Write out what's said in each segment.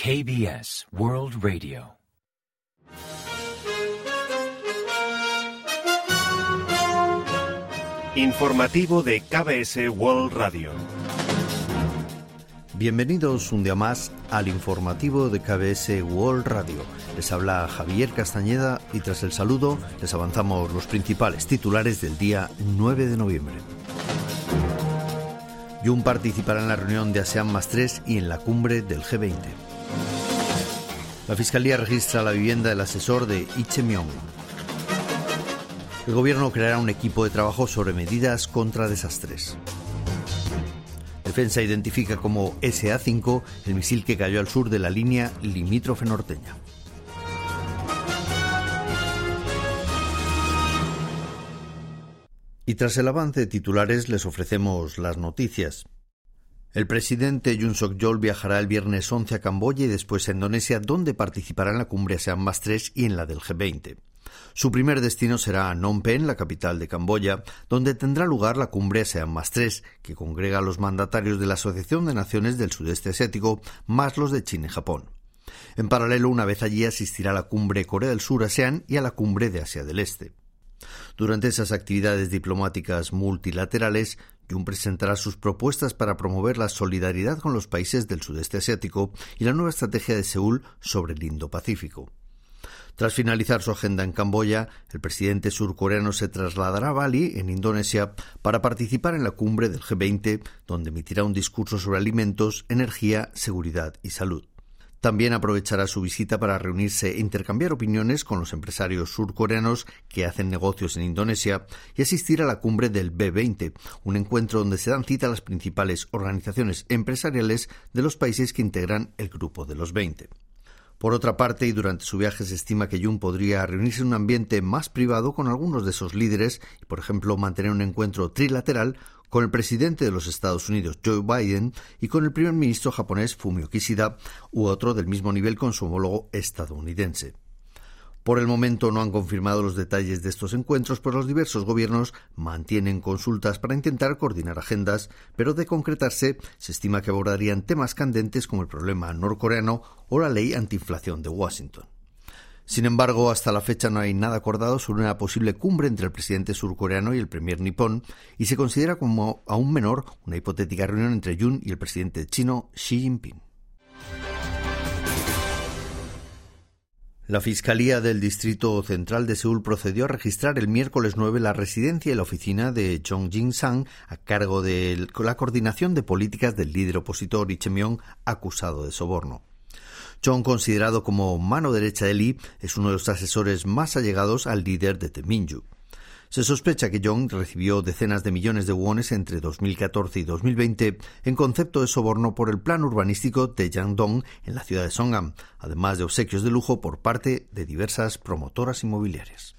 KBS World Radio. Informativo de KBS World Radio. Bienvenidos un día más al informativo de KBS World Radio. Les habla Javier Castañeda y tras el saludo les avanzamos los principales titulares del día 9 de noviembre. Jun participará en la reunión de ASEAN más 3 y en la cumbre del G20. La Fiscalía registra la vivienda del asesor de Ichemion. El gobierno creará un equipo de trabajo sobre medidas contra desastres. Defensa identifica como SA-5 el misil que cayó al sur de la línea limítrofe norteña. Y tras el avance de titulares les ofrecemos las noticias. El presidente Yun Suk-yeol viajará el viernes 11 a Camboya y después a Indonesia, donde participará en la cumbre ASEAN más 3 y en la del G20. Su primer destino será Phnom Penh, la capital de Camboya, donde tendrá lugar la cumbre ASEAN más 3, que congrega a los mandatarios de la Asociación de Naciones del Sudeste Asiático, más los de China y Japón. En paralelo, una vez allí asistirá a la cumbre Corea del Sur ASEAN y a la cumbre de Asia del Este. Durante esas actividades diplomáticas multilaterales, Jun presentará sus propuestas para promover la solidaridad con los países del sudeste asiático y la nueva estrategia de Seúl sobre el Indo-Pacífico. Tras finalizar su agenda en Camboya, el presidente surcoreano se trasladará a Bali, en Indonesia, para participar en la cumbre del G20, donde emitirá un discurso sobre alimentos, energía, seguridad y salud. También aprovechará su visita para reunirse e intercambiar opiniones con los empresarios surcoreanos que hacen negocios en Indonesia y asistir a la cumbre del B20, un encuentro donde se dan cita las principales organizaciones empresariales de los países que integran el grupo de los 20. Por otra parte, y durante su viaje se estima que Jun podría reunirse en un ambiente más privado con algunos de esos líderes y, por ejemplo, mantener un encuentro trilateral con el presidente de los Estados Unidos, Joe Biden, y con el primer ministro japonés, Fumio Kishida, u otro del mismo nivel con su homólogo estadounidense. Por el momento no han confirmado los detalles de estos encuentros, pero los diversos gobiernos mantienen consultas para intentar coordinar agendas, pero de concretarse se estima que abordarían temas candentes como el problema norcoreano o la ley antiinflación de Washington. Sin embargo, hasta la fecha no hay nada acordado sobre una posible cumbre entre el presidente surcoreano y el premier nipón, y se considera como aún menor una hipotética reunión entre Jun y el presidente chino Xi Jinping. La Fiscalía del Distrito Central de Seúl procedió a registrar el miércoles 9 la residencia y la oficina de Jong Jin-sang a cargo de la coordinación de políticas del líder opositor Lee acusado de soborno. John, considerado como mano derecha de Lee, es uno de los asesores más allegados al líder de Teminju. Se sospecha que Jong recibió decenas de millones de wones entre 2014 y 2020 en concepto de soborno por el plan urbanístico de Yangdong en la ciudad de Songam, además de obsequios de lujo por parte de diversas promotoras inmobiliarias.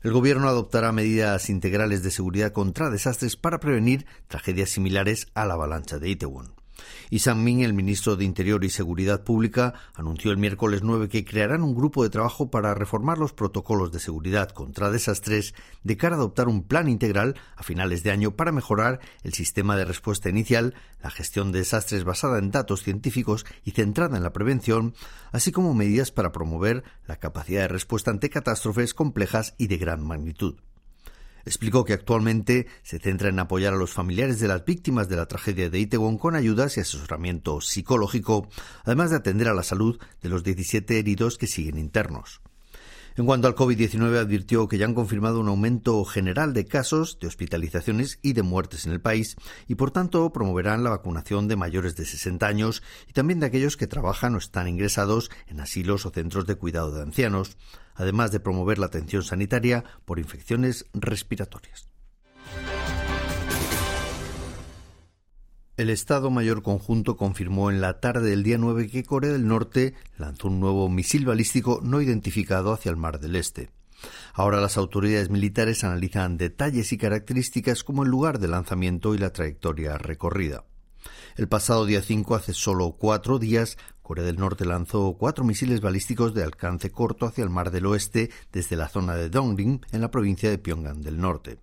El Gobierno adoptará medidas integrales de seguridad contra desastres para prevenir tragedias similares a la avalancha de Itaewon. Y Sang-min, el ministro de Interior y Seguridad Pública, anunció el miércoles 9 que crearán un grupo de trabajo para reformar los protocolos de seguridad contra desastres de cara a adoptar un plan integral a finales de año para mejorar el sistema de respuesta inicial, la gestión de desastres basada en datos científicos y centrada en la prevención, así como medidas para promover la capacidad de respuesta ante catástrofes complejas y de gran magnitud. Explicó que actualmente se centra en apoyar a los familiares de las víctimas de la tragedia de Itaewon con ayudas y asesoramiento psicológico, además de atender a la salud de los 17 heridos que siguen internos. En cuanto al COVID-19, advirtió que ya han confirmado un aumento general de casos, de hospitalizaciones y de muertes en el país y, por tanto, promoverán la vacunación de mayores de 60 años y también de aquellos que trabajan o están ingresados en asilos o centros de cuidado de ancianos, además de promover la atención sanitaria por infecciones respiratorias. El Estado Mayor Conjunto confirmó en la tarde del día 9 que Corea del Norte lanzó un nuevo misil balístico no identificado hacia el Mar del Este. Ahora las autoridades militares analizan detalles y características como el lugar de lanzamiento y la trayectoria recorrida. El pasado día 5, hace solo cuatro días, Corea del Norte lanzó cuatro misiles balísticos de alcance corto hacia el Mar del Oeste desde la zona de Dongring, en la provincia de Pyongyang del Norte.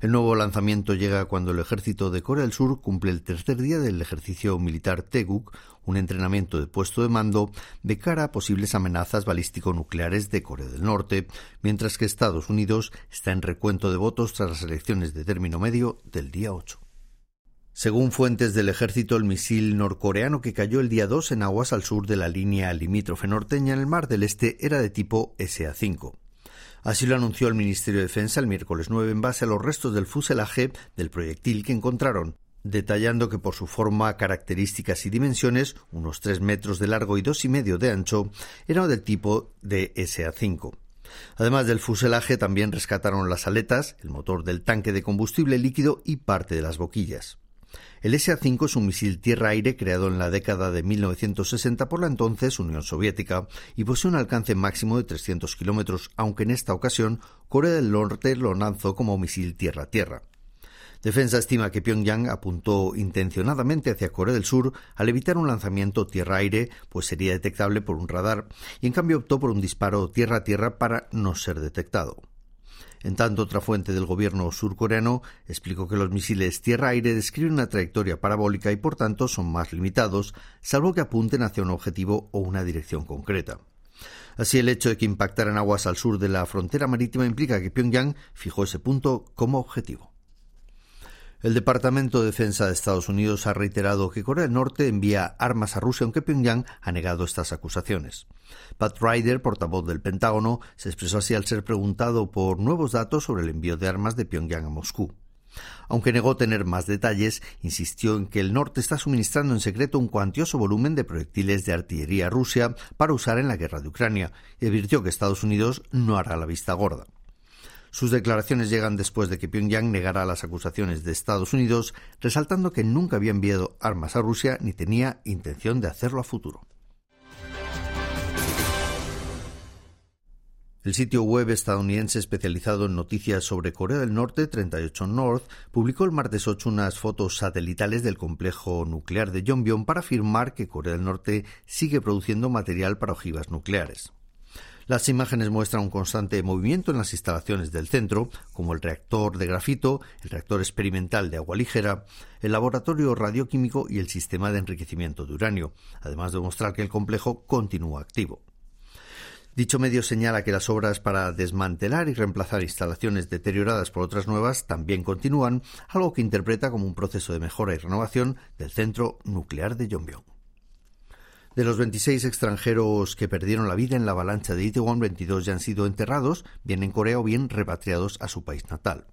El nuevo lanzamiento llega cuando el ejército de Corea del Sur cumple el tercer día del ejercicio militar Teguk, un entrenamiento de puesto de mando de cara a posibles amenazas balístico-nucleares de Corea del Norte, mientras que Estados Unidos está en recuento de votos tras las elecciones de término medio del día 8. Según fuentes del ejército, el misil norcoreano que cayó el día 2 en aguas al sur de la línea limítrofe norteña en el Mar del Este era de tipo SA-5. Así lo anunció el Ministerio de Defensa el miércoles 9 en base a los restos del fuselaje del proyectil que encontraron, detallando que por su forma, características y dimensiones, unos 3 metros de largo y dos y medio de ancho, era del tipo de SA-5. Además del fuselaje, también rescataron las aletas, el motor del tanque de combustible líquido y parte de las boquillas. El SA-5 es un misil tierra-aire creado en la década de 1960 por la entonces Unión Soviética y posee un alcance máximo de 300 kilómetros, aunque en esta ocasión Corea del Norte lo lanzó como misil tierra-tierra. Defensa estima que Pyongyang apuntó intencionadamente hacia Corea del Sur al evitar un lanzamiento tierra-aire, pues sería detectable por un radar, y en cambio optó por un disparo tierra-tierra para no ser detectado. En tanto, otra fuente del gobierno surcoreano explicó que los misiles tierra-aire describen una trayectoria parabólica y por tanto son más limitados, salvo que apunten hacia un objetivo o una dirección concreta. Así, el hecho de que impactaran aguas al sur de la frontera marítima implica que Pyongyang fijó ese punto como objetivo. El Departamento de Defensa de Estados Unidos ha reiterado que Corea del Norte envía armas a Rusia, aunque Pyongyang ha negado estas acusaciones. Pat Ryder, portavoz del Pentágono, se expresó así al ser preguntado por nuevos datos sobre el envío de armas de Pyongyang a Moscú. Aunque negó tener más detalles, insistió en que el norte está suministrando en secreto un cuantioso volumen de proyectiles de artillería a Rusia para usar en la guerra de Ucrania y advirtió que Estados Unidos no hará la vista gorda. Sus declaraciones llegan después de que Pyongyang negara las acusaciones de Estados Unidos, resaltando que nunca había enviado armas a Rusia ni tenía intención de hacerlo a futuro. El sitio web estadounidense especializado en noticias sobre Corea del Norte, 38 North, publicó el martes 8 unas fotos satelitales del complejo nuclear de Yongbyon para afirmar que Corea del Norte sigue produciendo material para ojivas nucleares. Las imágenes muestran un constante movimiento en las instalaciones del centro, como el reactor de grafito, el reactor experimental de agua ligera, el laboratorio radioquímico y el sistema de enriquecimiento de uranio, además de mostrar que el complejo continúa activo. Dicho medio señala que las obras para desmantelar y reemplazar instalaciones deterioradas por otras nuevas también continúan, algo que interpreta como un proceso de mejora y renovación del centro nuclear de Yongbyon. De los 26 extranjeros que perdieron la vida en la avalancha de Itaewon, 22 ya han sido enterrados, bien en Corea o bien repatriados a su país natal.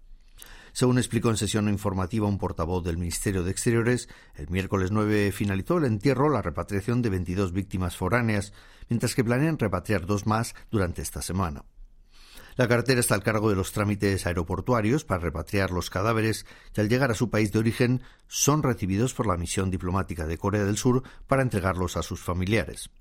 Según explicó en sesión informativa un portavoz del Ministerio de Exteriores, el miércoles 9 finalizó el entierro, la repatriación de 22 víctimas foráneas, mientras que planean repatriar dos más durante esta semana. La cartera está al cargo de los trámites aeroportuarios para repatriar los cadáveres y al llegar a su país de origen son recibidos por la misión diplomática de Corea del Sur para entregarlos a sus familiares.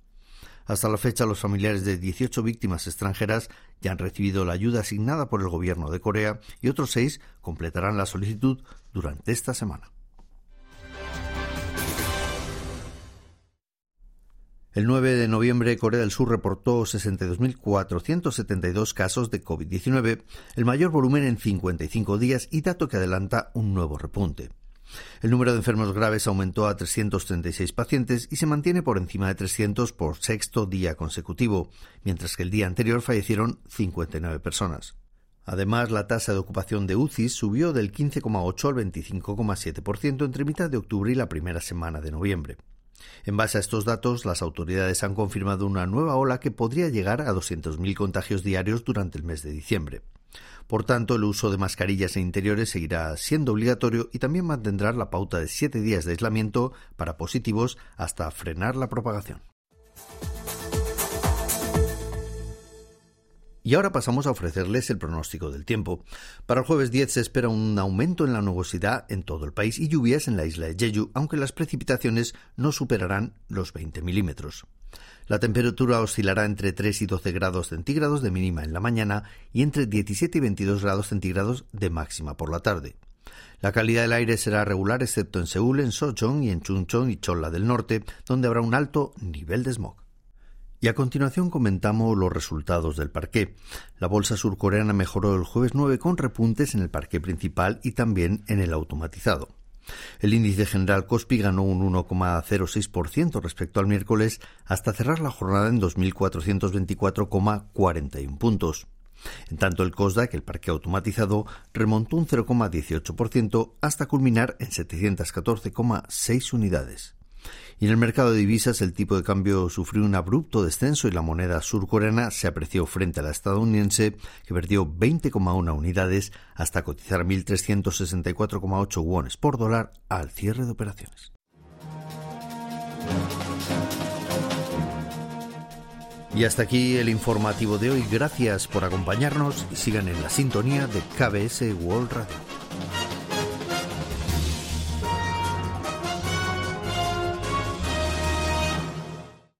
Hasta la fecha, los familiares de 18 víctimas extranjeras ya han recibido la ayuda asignada por el gobierno de Corea y otros seis completarán la solicitud durante esta semana. El 9 de noviembre, Corea del Sur reportó 62.472 casos de COVID-19, el mayor volumen en 55 días y dato que adelanta un nuevo repunte. El número de enfermos graves aumentó a 336 pacientes y se mantiene por encima de 300 por sexto día consecutivo, mientras que el día anterior fallecieron 59 personas. Además, la tasa de ocupación de UCI subió del 15,8 al 25,7% entre mitad de octubre y la primera semana de noviembre. En base a estos datos, las autoridades han confirmado una nueva ola que podría llegar a 200.000 contagios diarios durante el mes de diciembre. Por tanto, el uso de mascarillas en interiores seguirá siendo obligatorio y también mantendrá la pauta de siete días de aislamiento para positivos hasta frenar la propagación. Y ahora pasamos a ofrecerles el pronóstico del tiempo. Para el jueves 10 se espera un aumento en la nubosidad en todo el país y lluvias en la isla de Jeju, aunque las precipitaciones no superarán los 20 milímetros. La temperatura oscilará entre 3 y 12 grados centígrados de mínima en la mañana y entre 17 y 22 grados centígrados de máxima por la tarde. La calidad del aire será regular excepto en Seúl, en Sochong y en Chuncheon y Cholla del Norte, donde habrá un alto nivel de smog. Y a continuación comentamos los resultados del parqué. La bolsa surcoreana mejoró el jueves 9 con repuntes en el parqué principal y también en el automatizado. El índice general Kospi ganó un 1,06% respecto al miércoles hasta cerrar la jornada en 2.424,41 puntos. En tanto, el COSDAC, el parque automatizado, remontó un 0,18% hasta culminar en 714,6 unidades. Y en el mercado de divisas el tipo de cambio sufrió un abrupto descenso y la moneda surcoreana se apreció frente a la estadounidense, que perdió 20,1 unidades hasta cotizar 1.364,8 wones por dólar al cierre de operaciones. Y hasta aquí el informativo de hoy. Gracias por acompañarnos y sigan en la sintonía de KBS World Radio.